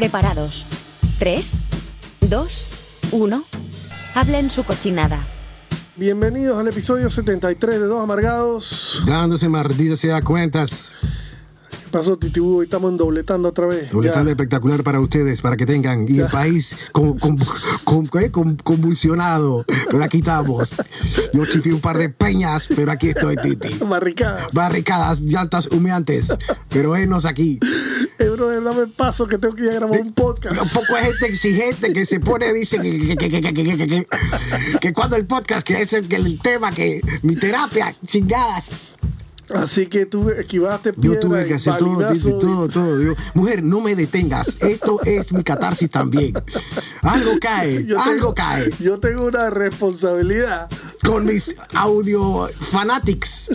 Preparados. 3, 2, 1. Hablen su cochinada. Bienvenidos al episodio 73 de Dos Amargados. Dándose maldita sea cuentas. ¿Qué pasó, Titibú? Estamos dobletando otra vez. Dobletando Ya. espectacular para ustedes, para que tengan. Y el país con- con- con- ¿qué? Con- convulsionado. Pero aquí estamos. Yo chifé un par de peñas, pero aquí estoy, Titi. Barricada. Barricadas, llantas humeantes. Pero venos aquí. Eh, brother, dame paso que tengo que ir a grabar un podcast. Un poco de gente exigente que se pone, dice que, que, que, que, que, que, que, que- que cuando el podcast, que es el, que el tema, que mi terapia, chingadas. Así que tú esquivaste Yo piedra tuve que hacer todo, todo, todo. Yo, mujer, no me detengas. Esto es mi catarsis también. Algo cae, Yo algo tengo- cae. Yo tengo una responsabilidad. Con mis audio fanatics.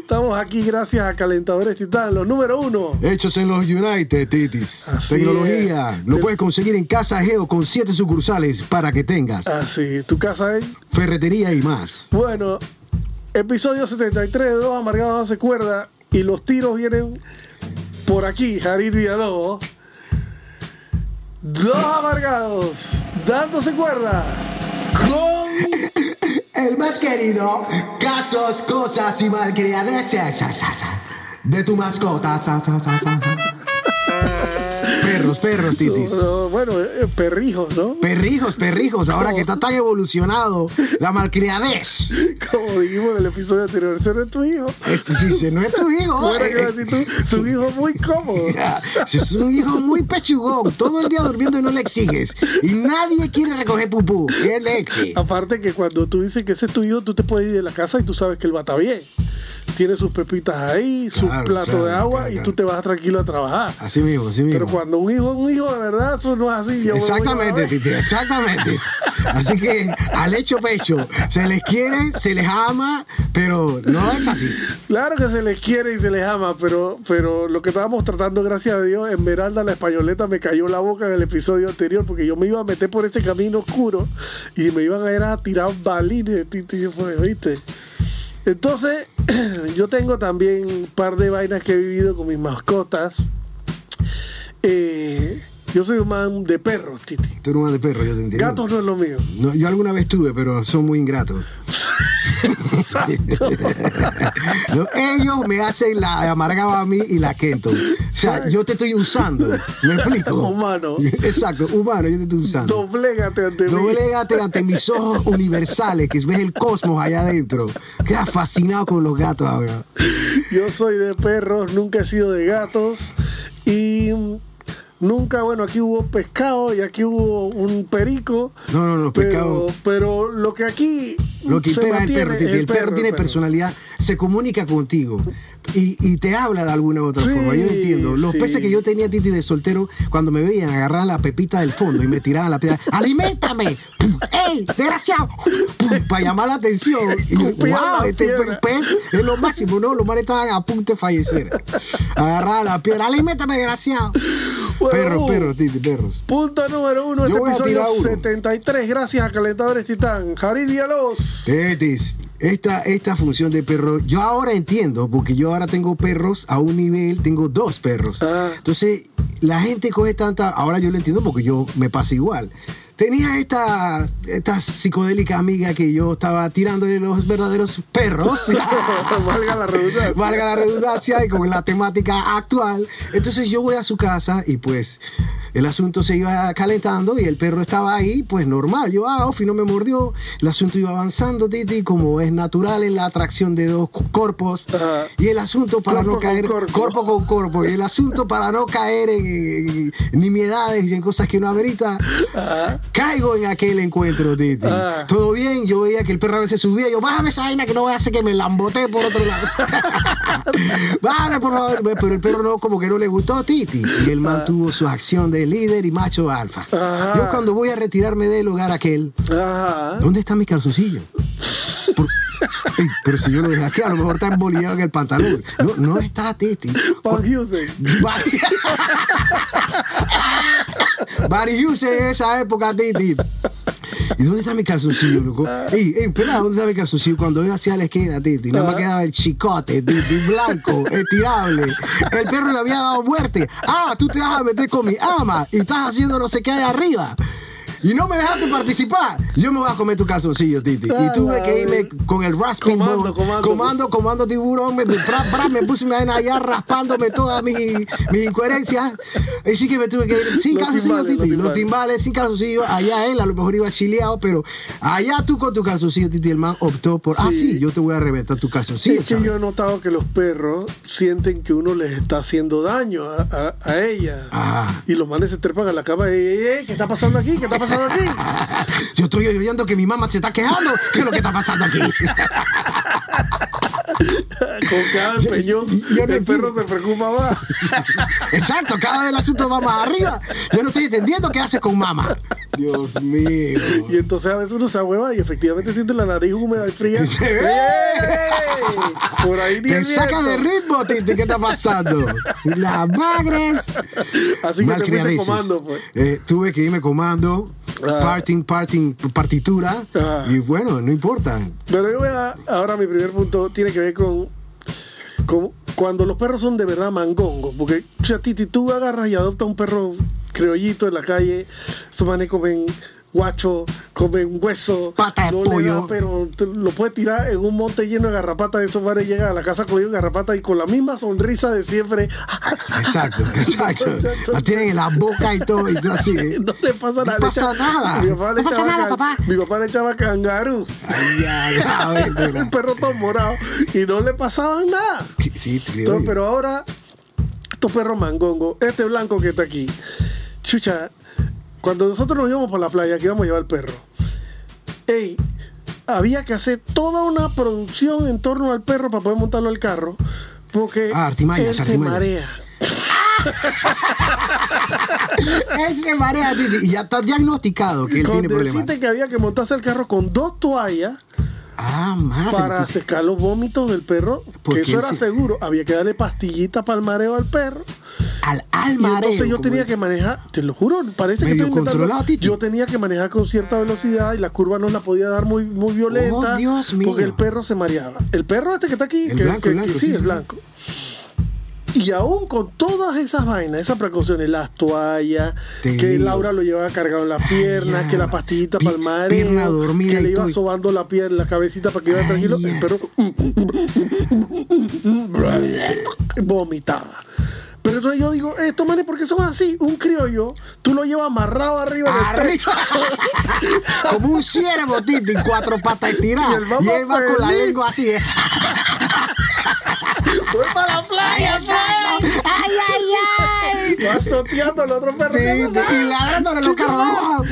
Estamos aquí gracias a Calentadores Titán, los número uno. Hechos en los United, Titis. Así Tecnología. es. Lo puedes conseguir en Casa Geo con siete sucursales para que tengas Así, tu casa es. ferretería y más. Bueno, episodio 73 de Dos Amargados hace cuerda y los tiros vienen por aquí, Jarid Villalobos. Dos Amargados dándose cuerda con... El más querido, casos, cosas y malcriadeces de tu mascota. Perros, perros, titis. No, bueno, eh, perrijos, ¿no? Perrijos, perrijos, ahora que está tan evolucionado la malcriadez. Como dijimos en el episodio anterior, ese no es tu hijo. Este sí, ese no es tu hijo. Que eh, tú, es un hijo muy cómodo. Es un hijo muy pechugón, todo el día durmiendo y no le exiges. Y nadie quiere recoger pupú, qué leche. Aparte que cuando tú dices que ese es tu hijo, tú te puedes ir de la casa y tú sabes que él va a estar bien. Tiene sus pepitas ahí, su Claro, plato claro, de agua claro, y tú te vas tranquilo a trabajar. Así mismo, así mismo. Pero cuando un hijo un hijo de verdad, eso no es así. Yo Exactamente. Titi, exactamente. Así que al hecho pecho, se les quiere, se les ama, pero no es así. Claro que se les quiere y se les ama, pero, pero lo que estábamos tratando, gracias a Dios, Esmeralda la españoleta me cayó la boca en el episodio anterior porque yo me iba a meter por ese camino oscuro y me iban a ir a tirar balines, titi, ¿viste? Entonces, yo tengo también un par de vainas que he vivido con mis mascotas. Eh, yo soy un man de perros, Titi. Tú eres un de perro, yo te entiendo. Gatos no es lo mío. No, yo alguna vez tuve, pero son muy ingratos. No, ellos me hacen la amargaba a mí y la Kento. O sea, yo te estoy usando. ¿Me explico? Humano. Exacto, humano, yo te estoy usando. Doblégate ante mí. Doblégate ante mis ojos universales, que ves el cosmos allá adentro. Queda fascinado con los gatos ahora. Yo soy de perros, nunca he sido de gatos y nunca, bueno, aquí hubo pescado y aquí hubo un perico. No, no, no, pescado. Pero lo que aquí Lo que impera es el perro, Titi. el perro tiene el perro. personalidad, se comunica contigo y, y te habla de alguna u otra Sí, forma. Yo entiendo. Los sí. peces que yo tenía, Titi, de soltero, cuando me veían, agarraban la pepita del fondo y me tiraban la piedra. ¡Aliméntame! ¡Pum! ¡Ey, desgraciado! Para llamar la atención. Y yo, Escupían ¡Wow! Este pez es lo máximo, ¿no? Los mares estaban a punto de fallecer. Agarraban la piedra. ¡Aliméntame, desgraciado! Bueno, perros, uh, perros, Titi, perros. Punto número uno, Yo este episodio tirar uno. 73, gracias a Calentadores Titán. Jarid Villalobos. Tetis, esta, esta función de perro, yo ahora entiendo, porque yo ahora tengo perros a un nivel, tengo dos perros. Ah. Entonces, la gente coge tanta, ahora yo lo entiendo porque yo me pasa igual. Tenía esta, esta psicodélica amiga que yo estaba tirándole los verdaderos perros. Valga la redundancia. Valga la redundancia y con la temática actual. Entonces yo voy a su casa y pues el asunto se iba calentando y el perro estaba ahí, pues normal. Yo, ah, Ofi no me mordió. El asunto iba avanzando, Titi, como es natural en la atracción de dos cu- cuerpos. Y el asunto para no caer, corpo. cuerpo con cuerpo. Y el asunto para no caer en, en- en nimiedades y en cosas que no amerita. Caigo en aquel encuentro, Titi. Ah. Todo bien, yo veía que el perro a veces subía. Yo, bájame esa vaina que no voy a hacer que me lambote por otro lado. bájame, por favor. Pero el perro no, como que no le gustó Titi. Y él mantuvo su acción de líder y macho alfa. Ajá. Yo cuando voy a retirarme del hogar aquel, Ajá. ¿dónde está mi calzoncillo? Por- Ey, pero si yo lo dejé aquí, a lo mejor está embolillado en el pantalón. No, no está Titi. Paul Barry Hughes en esa época, Titi. ¿Y dónde está mi calzoncillo, loco? Ey, ey, espera, ¿dónde está mi calzoncillo? Cuando yo hacía la esquina, Titi, nada más quedaba el chicote, Titi, blanco, estirable. El perro le había dado muerte. Ah, tú te vas a meter con mi ama y estás haciendo no sé qué ahí arriba. Y no me dejaste participar. Yo me voy a comer tu calzoncillo, Titi. Y tuve que irme con el rasping Comando, comando. comando, comando tiburón. Me, me, bra, me puse me allá raspándome todas mis, mis incoherencias. Así que me tuve que ir sin calzoncillo, Titi. los Los timbales sin calzoncillo. Allá él a lo mejor iba chileado, pero allá tú con tu calzoncillo, Titi, el man optó por, ah, Sí. yo te voy a reventar tu calzoncillo. Es que ¿sabes? yo he notado que los perros sienten que uno les está haciendo daño a, a, a ella. Ah. Y los manes se trepan a la cama y, ¿qué está pasando aquí? ¿Qué está pasando aquí? Yo estoy oyendo que mi mamá se está quejando. ¿Qué es lo que está pasando aquí? Con cada empeñón, yo no el perro se preocupa más. Exacto, cada vez el asunto va más arriba. Yo no estoy entendiendo qué haces con mamá. Dios mío. Y entonces a veces uno se ahueva y efectivamente siente la nariz húmeda y fría. ¡Ey! Por ahí ni Te saca de ritmo, Titi, ¿qué está pasando? Las bagres. Así que te fuiste comando, pues. Eh, tuve que irme comando, Ah. parting, parting, partitura. Ah. Y bueno, no importa. Pero yo voy a, ahora mi primer punto tiene que ver con, con cuando los perros son de verdad mangongos. Porque, o sea, Titi, tú agarras y adoptas un perro criollito en la calle, esos manes comen guacho, comen hueso, Pata no le da, pero te- lo puedes tirar en un monte lleno de garrapatas, esos manes llegan a la casa con garrapatas y con la misma sonrisa de siempre. Exacto, exacto. La tienen en la boca y todo, y tú así. ¿eh? No le pasa nada. No pasa nada. Mi papá le No pasa echaba nada, can- papá. Mi papá le echaba cangarú. Ay, ay, ay, mira. un perro todo morado y no le pasaban nada. Sí, Entonces, pero ahora, estos perros mangongos, este blanco que está aquí, chucha, cuando nosotros nos íbamos por la playa, que íbamos a llevar el perro, ey, había que hacer toda una producción en torno al perro para poder montarlo al carro, porque Ah, él se marea. Él se marea, y ya está diagnosticado que él Con tiene problemas. que había que montarse el carro con dos toallas Ah, madre. para secar los vómitos del perro, Porque que eso era se- seguro. Había que darle pastillitas para el mareo al perro. Al, al Y mareo. entonces yo tenía que manejar, te lo juro, parece que estoy inventando. Yo tenía que manejar con cierta velocidad y la curva no la podía dar muy, muy violenta. Oh, Dios mío. Porque el perro se mareaba. El perro este que está aquí, El que, blanco, que- blanco, que- sí, el blanco. Y aún con todas esas vainas, esas precauciones, las toallas, Te que digo. Laura lo llevaba cargado en las piernas, que la pastillita para el dormida que le iba sobando la pierna, la cabecita para que iba tranquilo. El perro vomitaba. Pero entonces yo digo, estos manes, ¿por qué son así? Un criollo, tú lo llevas amarrado arriba. Arriba. Como un ciervo, Titi, cuatro patas Y estiradas. Y, mamá él va con la lengua así. ay! Va soteando al otro perro. anda. y ladrándole los carros.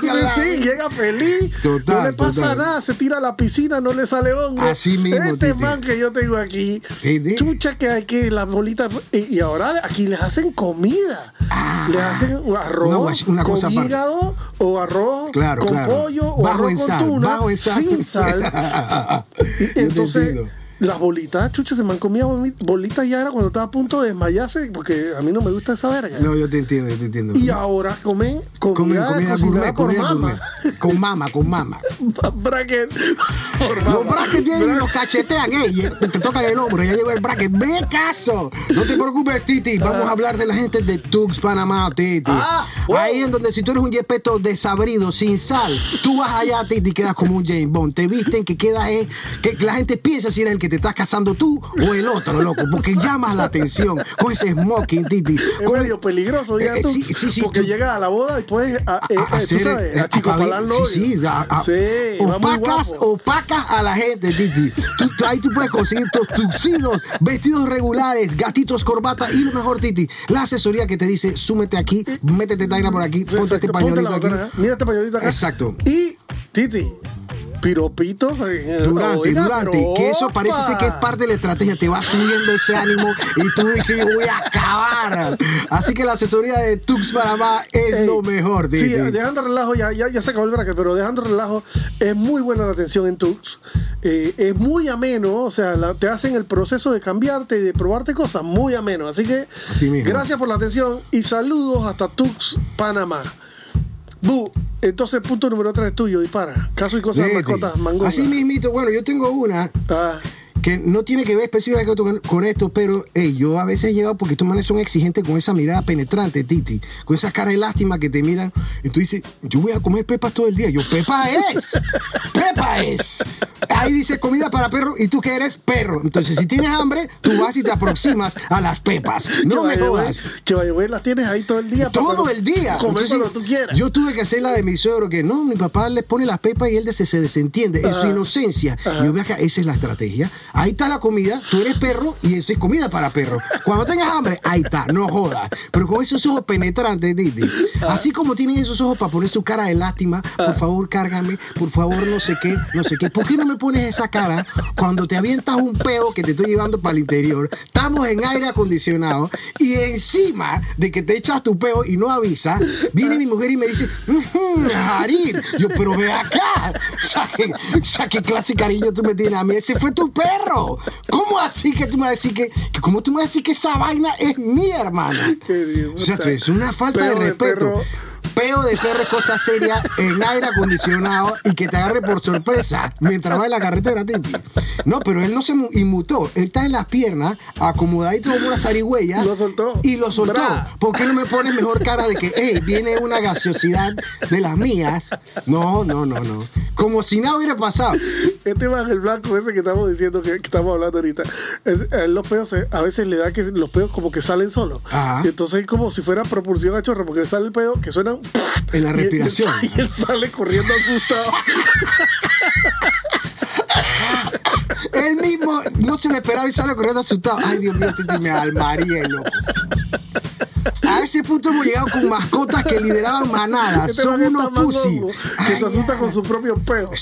Sí, sí, llega feliz. Total, no le pasa total. nada, se tira a la piscina, no le sale hongo. Así mismo, Este man que yo tengo aquí, Titi. chucha que hay que la bolita. Y, y ahora aquí les hacen comida. Ah. les hacen arroz Una con cosa aparte. hígado o arroz Claro, con claro. pollo o Bajo arroz en con sal, tuna bajo en sal. sin sal. Y entonces. Las bolitas, chucha, se me han comido bolitas ya era cuando estaba a punto de desmayarse, porque a mí no me gusta esa verga. No, yo te entiendo, yo te entiendo. Y ahora comen Comen comida, comida cocinada gourmet, por comida mama. gourmet. Con mama, con mama. bracket por Los brackets vienen y los cachetean, ey, te tocan el hombro, ya llegó el bracket. Ve caso. No te preocupes, Titi. Vamos a hablar de la gente de Tux Panamá, Titi. Ah. Ahí en donde si tú eres un yepeto desabrido, sin sal, tú vas allá, Titi, y quedas como un James Bond. Te visten que queda es que la gente piensa si eres el que te estás casando tú o el otro, loco, porque llamas la atención con ese smoking, Titi. Es Con- medio peligroso, ya Eh, tú. sí, sí, sí, porque tú- llegas a la boda y puedes, a, eh, a- eh, tú hacer sabes, a chico el novio. Sí, sí, Sí, opacas, opacas a la gente, Titi. Tú- tú- ahí tú puedes conseguir tus tuxidos, vestidos regulares, gatitos, corbata y lo mejor, Titi, la asesoría que te dice, súmete aquí, métete taina por aquí, ponte este pañuelito aquí. Mira este pañuelito acá. Exacto. Y, Titi, piropitos. eh, Durante, oiga, durante, pero que eso parece ser que es parte de la estrategia, te va subiendo ese ánimo y tú dices, voy a acabar. Así que la asesoría de Tux Panamá es Ey, lo mejor. Sí, Titi. dejando relajo, ya, ya, ya se acabó el bracket, pero dejando relajo, es muy buena la atención en Tux. Eh, es muy ameno, o sea, la- te hacen el proceso de cambiarte y de probarte cosas muy ameno. Así que, Así gracias por la atención y saludos hasta Tux, Panamá. Bu, entonces punto número 3 es tuyo, dispara. Caso y cosas de mascotas, mango. Así mismito, bueno, yo tengo una Ah, que no tiene que ver específicamente con, esto, pero hey, yo a veces he llegado porque estos manes son exigentes con esa mirada penetrante, Titi, con esa cara de lástima que te miran y tú dices, yo voy a comer pepas todo el día. Yo, Pepa es, Pepa es. Ahí dice comida para perro y tú que eres perro. Entonces, si tienes hambre, tú vas y te aproximas a las pepas. No que me jodas. Que vaya, las tienes ahí todo el día. Todo el día. Comer cuando tú quieras. Yo tuve que hacer la de mi suegro, que no, mi papá le pone las pepas y él se, se desentiende en su inocencia. Y yo veo acá, esa es la estrategia. Ahí está la comida, tú eres perro y eso es comida para perro. Cuando tengas hambre, ahí está, no jodas. Pero con esos ojos penetrantes, Didi. Así como tienen esos ojos para poner su cara de lástima, por favor, cárgame, por favor, no sé qué, no sé qué. ¿Por qué no me pones esa cara cuando te avientas un peo que te estoy llevando para el interior? Estamos en aire acondicionado y encima de que te echas tu peo y no avisas, viene mi mujer y me dice, "Ujú, Harid. Yo, pero ve acá. O sea, qué clase cariño tú me tienes a mí. Ese fue tu perro. ¿Cómo así que tú me vas a decir que, que cómo tú me vas a decir que esa vaina es mía, hermano? Bien, O sea, puta. es una falta de de respeto. perro. Peo de perro es cosa seria en aire acondicionado y que te agarre por sorpresa mientras va en la carretera, Titi. No, pero él no se mu- inmutó. Él está en las piernas, acomodadito como una zarigüeya. Lo soltó. Y lo soltó. Bra. ¿Por qué no me pones mejor cara de que, hey, viene una gaseosidad de las mías? No, no, no, no. Como si nada hubiera pasado. Este man, el blanco ese que estamos diciendo, que, que estamos hablando ahorita, es- a los peos se- a veces le da que los peos como que salen solos. Ajá. Y entonces es como si fuera propulsión a chorro, porque le sale el peo que suena En la y- respiración. Y, él sale corriendo asustado. Él mismo no se le esperaba y sale corriendo asustado. Ay, Dios mío, Titi, me almaría, loco. Ese punto hemos llegado con mascotas que lideraban manadas. Este Son unos pussy. Que se asusta con su propio peo.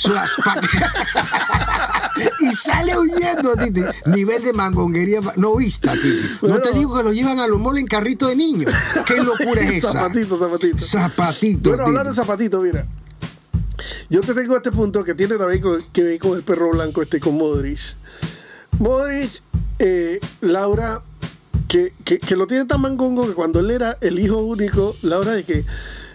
Y sale huyendo, Titi. Nivel de mangonguería no vista, Titi. No te digo que lo llevan a los moles en carrito de niños. ¿Qué locura es esa? Zapatito, zapatito. Zapatito. Bueno, hablar de zapatito, mira. Yo te tengo este punto que tiene también con- que ver con el perro blanco este, con Modric. Modric, eh, Laura, que, que, lo tiene tan mangongo que cuando él era el hijo único, Laura de que,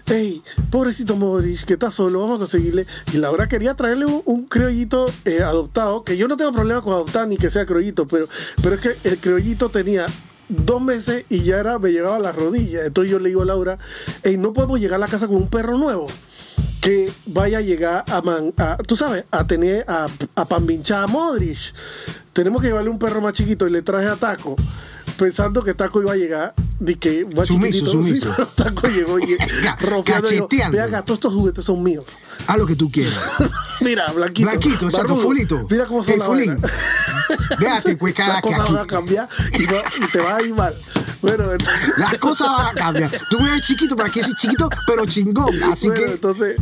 hey, pobrecito Modric, que está solo, vamos a conseguirle. Y Laura quería traerle un, criollito eh, adoptado, que yo no tengo problema con adoptar ni que sea criollito, pero, pero es que el criollito tenía dos meses y ya era, me llegaba a las rodillas. Entonces yo le digo a Laura, hey, no podemos llegar a la casa con un perro nuevo que vaya a llegar a, man- tú sabes, a tener a, a pambinchar a Modric. Tenemos que llevarle un perro más chiquito y le traje a Taco, pensando que Taco iba a llegar de que Sumiso, sumiso. Sí, Taco llegó y Ca- rompiendo. y dijo, cacheteando. Ve acá, todos estos juguetes son míos. Haz lo que tú quieras. Mira, Blanquito. Blanquito, exacto, fulito. Mira cómo son El las fulín. vainas. Déjate, pues, cada Las que cosas aquí. van a cambiar y, no- y te va a ir mal. Bueno, entonces- Las cosas van a cambiar. Tú eres chiquito, pero aquí soy chiquito, pero chingón. Así bueno, que. entonces,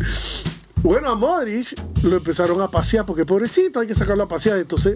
bueno, a Modric lo empezaron a pasear porque pobrecito, hay que sacarlo a pasear. Entonces,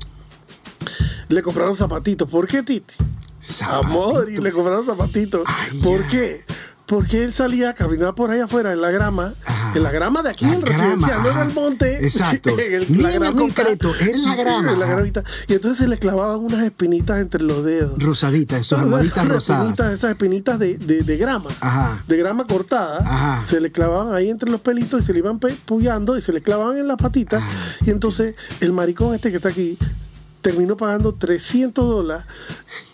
le compraron zapatitos. ¿Por qué, Titi? A Zapatito. Modric le compraron zapatitos. Ay, ¿Por qué? Porque él salía a caminar por ahí afuera en la grama, en la grama de aquí, en residencial, no en ajá. el monte. Exacto. en el- la gramita. concreto, en la grama, En la ajá. gramita. Y entonces se le clavaban unas espinitas entre los dedos. Rosaditas, esas almohaditas espinitas, rosadas. esas espinitas de, de, de grama. Ajá. De grama cortada. Ajá. Se le clavaban ahí entre los pelitos y se le iban pullando y se le clavaban en las patitas. Y entonces el maricón este que está aquí terminó pagando 300 dólares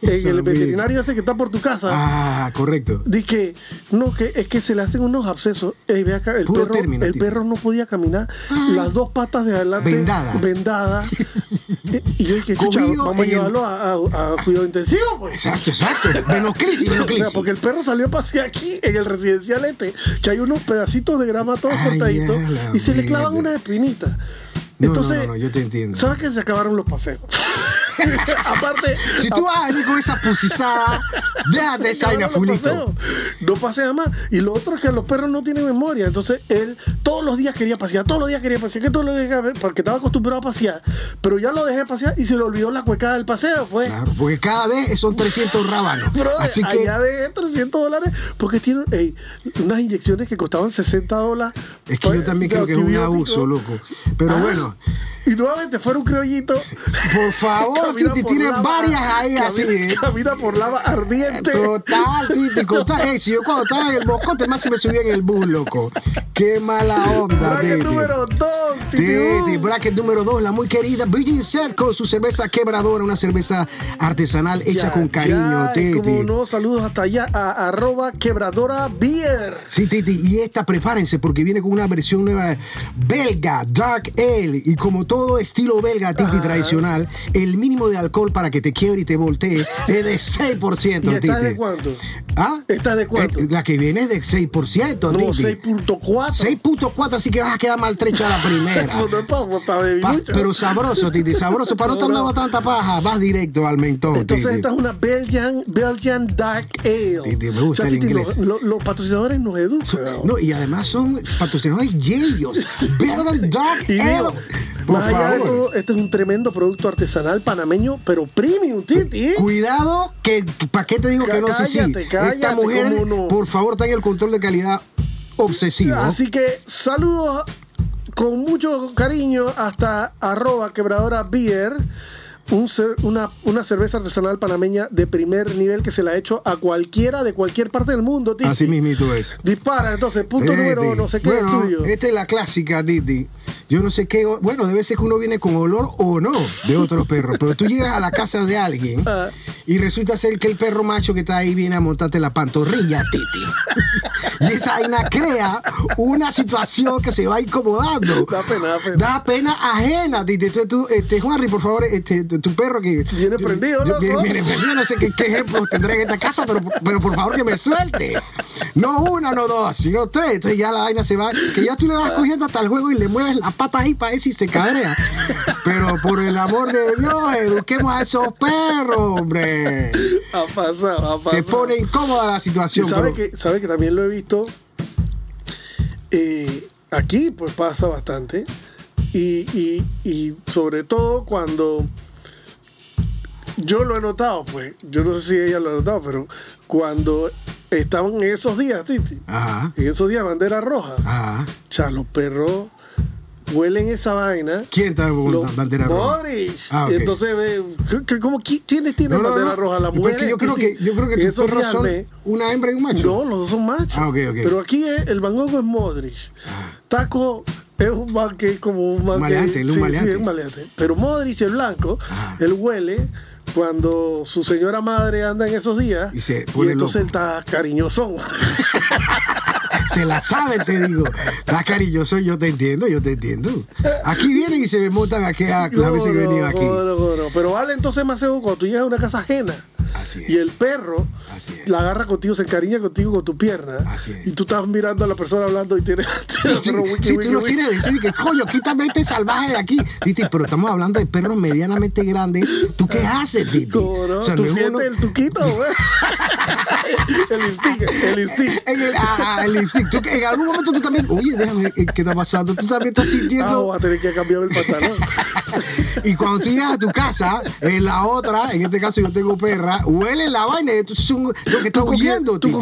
en el Dios mío. veterinario ese que está por tu casa. Ah, correcto. Di que no, que es que se le hacen unos abscesos. Ey, ve acá, el, Puro perro, término, el tío. perro no podía caminar, las dos patas de adelante Vendadas. vendadas. y yo dije, Cogido vamos a el- llevarlo a, a- a cuidado intensivo, pues. Exacto, exacto. Venoclisis, O sea, porque el perro salió a pasear aquí en el residencial este, que hay unos pedacitos de grama todos Ay, cortaditos ya y se le clavan unas espinitas. Entonces, no, no, no, yo te entiendo. ¿sabes que se acabaron los paseos? Aparte, Si tú vas a venir con esa pusizada, déjate esa vaina no, no fulito. No pasea más. Y lo otro es que los perros no tienen memoria. Entonces él todos los días quería pasear, todos los días quería pasear, que todos los días quería porque estaba acostumbrado a pasear. Pero ya lo dejé pasear y se le olvidó la cuecada del paseo, pues. Claro, porque cada vez son 300 rábanos. Brother, Así que allá de 300 dólares, porque tiene unas inyecciones que costaban 60 dólares. es que yo también creo que es un abuso, loco. Pero Ah, bueno, Y nuevamente fuera un criollito. por favor, Titi, por tiene lava- varias ahí camina- así. ¿eh? Camina por lava ardiente. Total, Titi, total. Ey, si yo cuando estaba en el moscote más se me subía en el bus, loco. Qué mala onda, Titi. número 2, Titi, bracket número 2, la muy querida Virgin Set con su cerveza quebradora, una cerveza artesanal hecha con cariño, Titi. Como no, saludos hasta allá a arroba quebradora beer. Sí, Titi, y esta prepárense porque viene con una versión nueva belga, Dark Ale. Y como todo estilo belga, Titi, tradicional, el mínimo de alcohol para que te quiebre y te voltee es de 6%, ¿Y esta Titi. es de cuánto? ¿Ah? ¿Esta es de cuánto? Eh, La que viene es de 6%, No, Titi. 6.4. 6.4, así que vas a quedar maltrecha la primera. Pa- pero sabroso, Titi, sabroso. Para no estar hablando tanta paja, vas directo al mentón, Entonces Titi. esta es una Belgian, Belgian Dark Ale. Titi, me gusta O sea, el Titi, inglés. Los, patrocinadores nos educan. No, y además son patrocinadores yellos. Belgian Dark Y Ale. digo, Por más allá de todo, este es un tremendo producto artesanal panameño, pero premium, Titi. Cuidado, que ¿para qué te digo que no? Cállate, cállate, Esta mujer, por favor, tenga el control de calidad obsesivo. Así que saludos con mucho cariño hasta arroba quebradora beer. Un cer- una, una cerveza artesanal panameña de primer nivel que se la ha hecho a cualquiera de cualquier parte del mundo, Titi. Así mismito es. Dispara, entonces, punto Titi. número no sé qué bueno, es tuyo. Esta es la clásica, Titi. Yo no sé qué. Bueno, debe ser que uno viene con olor o no de otros perros. Pero tú llegas a la casa de alguien Ah. y resulta ser que el perro macho que está ahí viene a montarte la pantorrilla, Titi. Y esa vaina crea una situación que se va incomodando. Da pena, da pena. Da pena ajena, Titi. Entonces tú, este, Juanri, por favor, este, tu, perro que. Viene prendido, yo- loco. Viene, viene prendido, no sé qué, qué ejemplos tendré en esta casa, pero, pero por favor que me suelte. No una, no dos, sino tres. Entonces ya la vaina se va. Que ya tú le vas cogiendo hasta el juego y le mueves las patas ahí para ver si se cabrea. Pero por el amor de Dios, eduquemos a esos perros, hombre. Ha pasado, ha pasado. Se pone incómoda la situación. sabe pero- que, sabe que también lo he visto. eh, aquí, pues pasa bastante. Y, y- y sobre todo cuando. Yo lo he notado, pues. Yo no sé si ella lo ha notado, pero cuando estaban en esos días, Titi. Ajá, En esos días, bandera roja. ajá. cha, los perros huelen esa vaina. ¿Quién está con bandera roja? Modric. Ah, ok. Y Entonces, ve, ¿qué- qué- ¿cómo qui- quiénes tienen No, no, bandera no. roja? La Porque mujer. yo creo que, yo creo que tus perros son una hembra y un macho. No, los dos son machos. Ah, ok, ok. Pero aquí es- el Van Gogh es Modric. Taco es un man que es como un man que- maleante, es un maleante. sí, es un maleante. Pero Modric, el blanco, Ajá. él huele cuando su señora madre anda en esos días. Y se pone entonces loco. él está cariñosón. Se la sabe, te digo. Estás cariñoso, yo te entiendo, yo te entiendo. Aquí vienen y se me montan aquí a las veces que he venido aquí. No, no, no. Pero vale entonces más seguro cuando tú llegas a una casa ajena. Así es. Y el perro Así es. la agarra contigo, se encariña contigo con tu pierna. Así es. Y tú estás mirando a la persona hablando y tienes. tiene el Sí, perro wiki, si wiki, tú no wiki. quieres decir que, coño, quítame este salvaje de aquí. Titi, pero estamos hablando de perros medianamente grandes. ¿Tú qué haces, Titi? No, no, O sea, tú sientes uno- el tuquito, güey. el instinct, el instinct. En el, ah, ah, el instinto. Tú- En algún momento tú también, oye, déjame, eh, ¿qué está pasando? Tú también estás Ah, sintiendo. voy a tener que cambiar el pantalón. Y cuando tú llegas a tu casa, en la otra, en este caso yo tengo perra, huele la vaina y tú es un- lo que está ¿Tú con quién- huyendo. tú?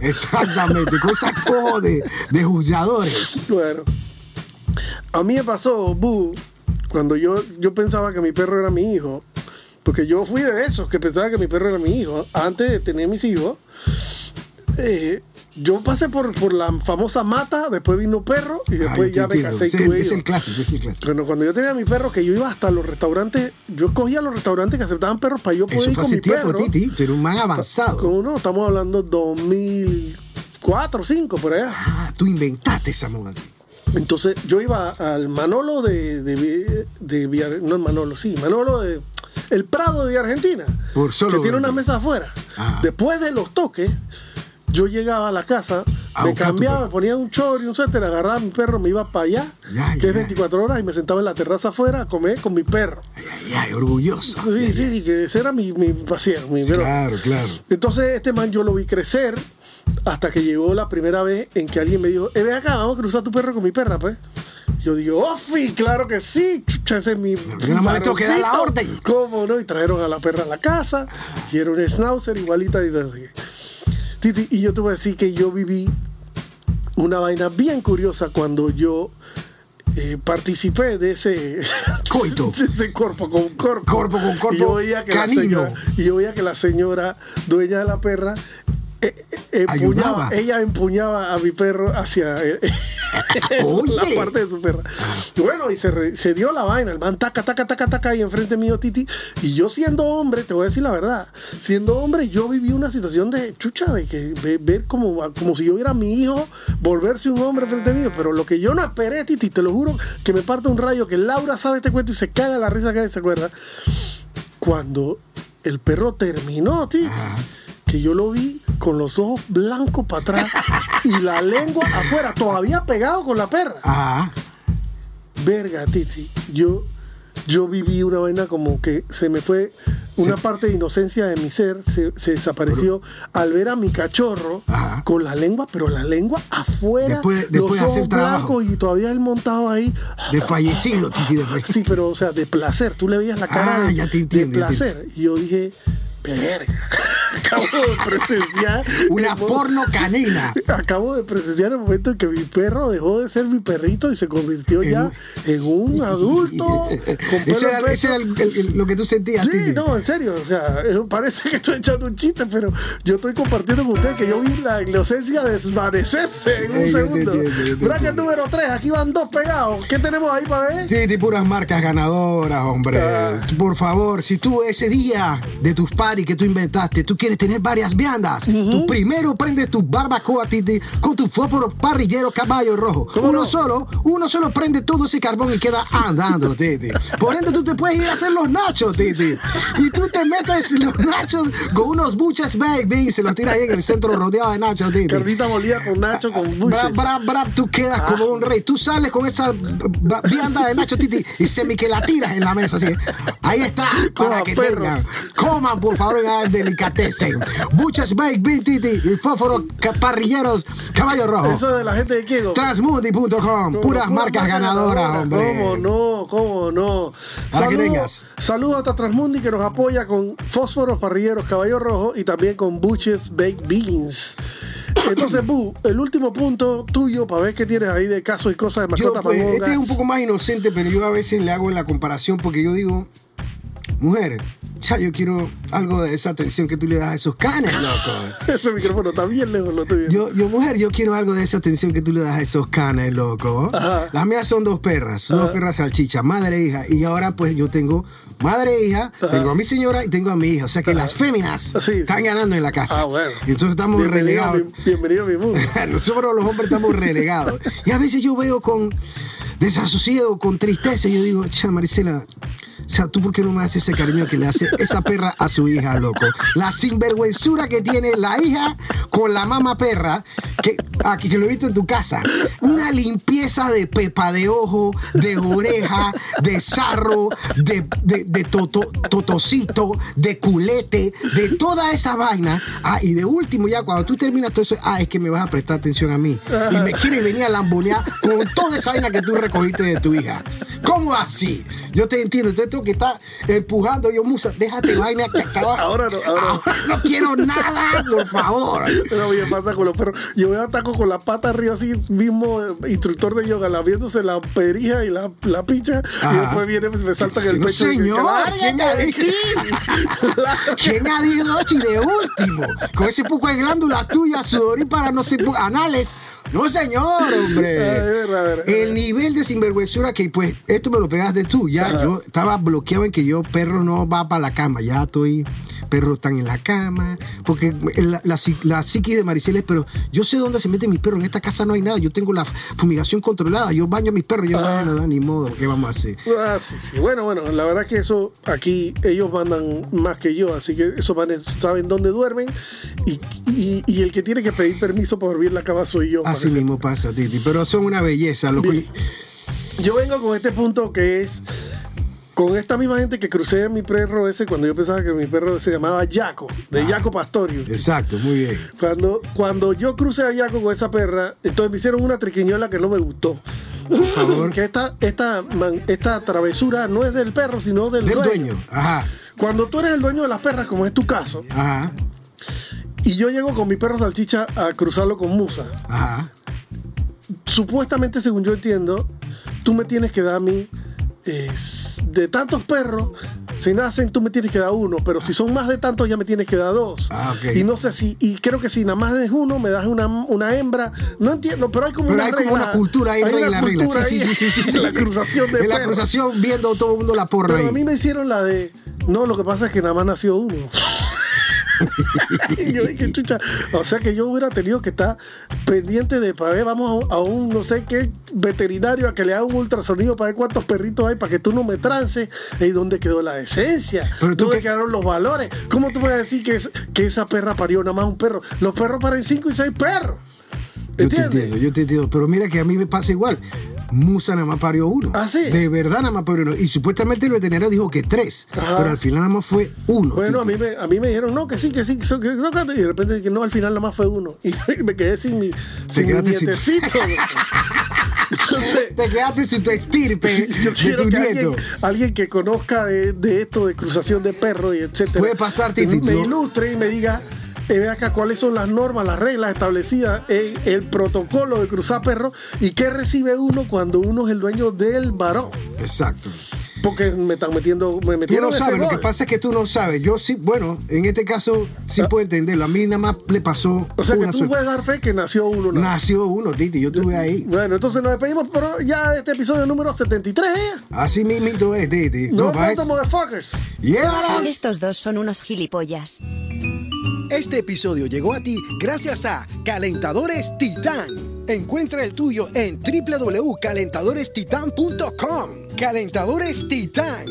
Exactamente, con esa cojo de, de juzgadores. Bueno, a mí me pasó, Bu, cuando yo, yo pensaba que mi perro era mi hijo, porque yo fui de esos que pensaba que mi perro era mi hijo, antes de tener mis hijos. eh, yo pasé por, por la famosa mata, después vino perro y Ah, después ya me casé y Ese tuve es, el clásico, es el clásico. Bueno, cuando yo tenía mi perro, que yo iba hasta los restaurantes, yo cogía los restaurantes que aceptaban perros para yo poder Eso ir fue con hace mi tiempo, perro. Titi. Tú eres un man avanzado. Con uno, estamos hablando 2004, 2005, por allá. Ah, tú inventaste esa moda. Entonces yo iba al Manolo de, de, de Villa- no el Manolo, sí, Manolo de el Prado de Argentina, Por solo que tiene una mesa afuera. Ajá. Después de los toques, yo llegaba a la casa, me cambiaba, me ponía un chor y un suéter, agarraba a mi perro, me iba para allá, Ya, que es ya. 24 horas, y me sentaba en la terraza afuera a comer con mi perro. Ay, ay, ay, orgullosa. Sí, sí, sí, que ese era mi, mi pasión. Mi, pero- Claro, claro. Entonces este man yo lo vi crecer hasta que llegó la primera vez en que alguien me dijo, eh, ve acá, vamos a cruzar tu perro con mi perra, pues. Yo digo, oh, sí, claro que sí, chucha, ese es mi tengo que dar la varoncito". orden. ¿Cómo no? Y trajeron a la perra a la casa, y era un schnauzer igualita y así. Titi, y yo te voy a decir que yo viví una vaina bien curiosa cuando yo eh, participé de ese Coito. de ese cuerpo con cuerpo Cuerpo con cuerpo y yo veía que la canino. señora, y yo veía que la señora dueña de la perra empuñaba, ella empuñaba a mi perro hacia eh, la parte de su perra. Bueno, y se, re- se dio la vaina, el man taca, taca, taca, taca, ahí enfrente mío, Titi. Y yo siendo hombre, te voy a decir la verdad, siendo hombre, yo viví una situación de chucha, de que ve- ver como, como si yo hubiera mi hijo volverse un hombre frente mío. Pero lo que yo no esperé, Titi, te lo juro, que me parte un rayo, que Laura sabe este cuento y se caga la risa que se acuerda. Cuando el perro terminó, Titi. Que yo lo vi con los ojos blancos para atrás y la lengua afuera, todavía pegado con la perra. Ajá. Verga, Titi. Yo, yo viví una vaina como que se me fue una parte de inocencia de mi ser, se, se desapareció al ver a mi cachorro Ajá. con la lengua, pero la lengua afuera, Después- después de los ojos blancos y todavía él montado ahí. De fallecido, Titi, de fallecido. Sí, pero o sea, de placer. Tú le veías la cara Ah, de, ya te de entiendo, te placer. Y yo dije, verga. Acabo de presenciar. Una porno canina. Acabo de presenciar el momento en que mi perro dejó de ser mi perrito y se convirtió ya en un adulto con pelo Ese era, ese era el- el- el- lo que tú sentías, Sí, no, en serio, o sea, parece que estoy echando un chiste, pero yo estoy compartiendo con ustedes que yo vi la inocencia desvanecerse en un segundo. Bracket número 3, aquí van dos pegados. ¿Qué tenemos ahí para ver? Titi, puras marcas ganadoras, hombre. Ah. Por favor, si tú ese día de tus parties que tú inventaste, tú quieres tener varias viandas, tú primero prendes tu barbacoa, Titi, con tu fósforo parrillero caballo rojo. ¿Cómo Uno no? solo, uno solo prende todo ese carbón y queda andando, Titi. Por ende, tú te puedes ir a hacer los nachos, Titi. Y tú te metes los nachos con unos buches baby y se los tiras ahí en el centro rodeado de nachos, Titi. Carnita molida con Nacho, con Bra, buches. bra, bra, tú quedas como un rey. Tú sales con esa vianda de Nacho Titi y semi que la tiras en la mesa. Así. Ahí está. Para Coman, que perros. tengan. Coman, por favor, y hagan Buchas Bake Bean Titi y fósforo parrilleros caballo rojo. Eso de la gente de Kiego. Transmundi.com. Puras marcas ganadoras, hombre. ¿Cómo no? ¿Cómo no? Para que Saludos- tengas. Saludos a Transmundi que nos apoya con fósforos parrilleros caballo rojo y también con Buches Baked Beans. Entonces, Bu, el último punto tuyo para ver qué tienes ahí de casos y cosas de Yo, mascota pues, mangongas. este es un poco más inocente, pero yo a veces le hago la comparación porque yo digo, mujer, ya yo quiero algo de esa atención que tú le das a esos canes, loco. Ese micrófono está bien lejos, lo viendo. Yo, yo, mujer, yo quiero algo de esa atención que tú le das a esos canes, loco. Ajá. Las mías son dos perras, dos perras salchichas, madre e hija. Y ahora, pues, yo tengo madre e hija, tengo a mi señora y tengo a mi hija. O sea que las féminas Sí, sí. están ganando en la casa. Ah, bueno. Y entonces estamos Bienvenido a relegados. mi- bienvenido a mi mundo. Nosotros los hombres estamos relegados. Y a veces yo veo con desasosiego, con tristeza, y yo digo, cha, Marisela, o sea, ¿tú por qué no me haces ese cariño que le hace esa perra a su hija, loco? La sinvergüenzura que tiene la hija con la mamá perra, que aquí que lo he visto en tu casa. Una limpieza de pepa de ojo, de oreja, de sarro, de, de, de toto- totocito, de culete, de toda esa vaina. Ah, y de último, ya cuando tú terminas todo eso, ah, es que me vas a prestar atención a mí. Y me quieres venir a lambonear con toda esa vaina que tú recogiste de tu hija. ¿Cómo así? Yo te entiendo. Entonces tengo que estar empujando. Yo, Musa, déjate vaina que acaba. Ahora no, ahora no. no quiero nada, por favor. Pero bien pasa con los perros. Yo veo a Taco con la pata arriba, así mismo eh, instructor de yoga, laviéndose la perija y la, la picha. Y Ajá. después viene y me salta en el No, pecho. y que- señor, ¡Lárgate ¿quién ha dicho? ¿Quién ha dicho y de último? Con ese poco de glándulas tuyas, sudorí para no pu- anales. No, señor, hombre. Ay, verdad, verdad. El nivel de sinvergüenzura que, pues, esto me lo pegaste tú. Ya, yo estaba bloqueado en que yo, perro, no va para la cama. Ya estoy perros están en la cama, porque la, la, psi- la psiquis de Maricela es, pero yo sé dónde se meten mis perros, en esta casa no hay nada, yo tengo la fumigación controlada, yo baño a mis perros, yo Ah. bueno, ni modo, ¿qué vamos a hacer? Ah, sí, sí. Bueno, bueno, la verdad que eso aquí ellos mandan más que yo, así que esos manes saben dónde duermen y, y- y el que tiene que pedir permiso para dormir en la cama soy yo. Así mismo pasa, Titi, pero son una belleza. loco. Bien. Yo vengo con este punto que es con esta misma gente que crucé mi perro ese cuando yo pensaba que mi perro se llamaba Yaco, de Yaco Pastorio. Exacto, muy bien. Cuando, cuando yo crucé a Yaco con esa perra, entonces me hicieron una triquiñola que no me gustó. Por favor. Que esta, esta, man- esta travesura no es del perro, sino del, Del dueño. dueño. Ajá, Cuando tú eres el dueño de las perras, como es tu caso, ajá, y yo llego con mi perro salchicha a cruzarlo con Musa, ajá. supuestamente, según yo entiendo, tú me tienes que dar a mí, eh, de tantos perros, si nacen, tú me tienes que dar uno, pero si son más de tantos, ya me tienes que dar dos. Ah. Y no sé si, y creo que si nada más es uno, me das una, una hembra. No entiendo, pero hay como Pero una hay como una cultura ahí, hay una regla, cultura Sí, sí, ahí sí, sí, sí. la cruzación de En la cruzación viendo todo el mundo la porra Pero a mí me hicieron la de, no, lo que pasa es que nada más nació uno. Y yo dije, chucha, o sea que yo hubiera tenido que estar pendiente de para ver, vamos a, un- a no sé qué veterinario a que le haga un ultrasonido para ver cuántos perritos hay, para que tú no me trances. ¿Y dónde quedó la esencia? Pero tú ¿Dónde qué- quedaron los valores? ¿Cómo tú puedes decir que, es- que esa perra parió nada más un perro? Los perros paren cinco y seis perros. Yo te entiendo, yo te entiendo. Pero mira que a mí me pasa igual. Musa nada más parió uno. ¿Ah, sí? De verdad nada más parió uno. Y supuestamente el veterinario dijo que tres. Ajá. Pero al final nada más fue uno. Bueno, a mí, me, a mí me dijeron, no, que sí, que sí, que, son- que y de repente que no, al final nada más fue uno. Y me quedé sin mi, sin mi nietecito. Entonces, Te quedaste sin tu estirpe yo de quiero tu que nieto. alguien, alguien que conozca de, de esto, de cruzación de perros y etcétera, Puede pasar, Titi, me ilustre y me diga, eh, ve acá cuáles son las normas, las reglas establecidas, en el protocolo de cruzar perros y qué recibe uno cuando uno es el dueño del varón. Exacto. Porque me están metiendo, me Tú metieron no ese sabes, lo que pasa es que tú no sabes. Yo sí, bueno, en este caso sí Ah. puedo entenderlo. A mí nada más le pasó O sea que una tú sola- puedes dar fe que nació uno. más. Nació uno, Titi, yo estuve ahí. Bueno, entonces nos despedimos por ya de este episodio número 73, ¿eh? Así mismito es, Titi. No, No, no motherfuckers. Yes. Estos dos son unos gilipollas. Este episodio llegó a ti gracias a Calentadores Titán. Encuentra el tuyo en www.calentadorestitan.com. Calentadores Titán.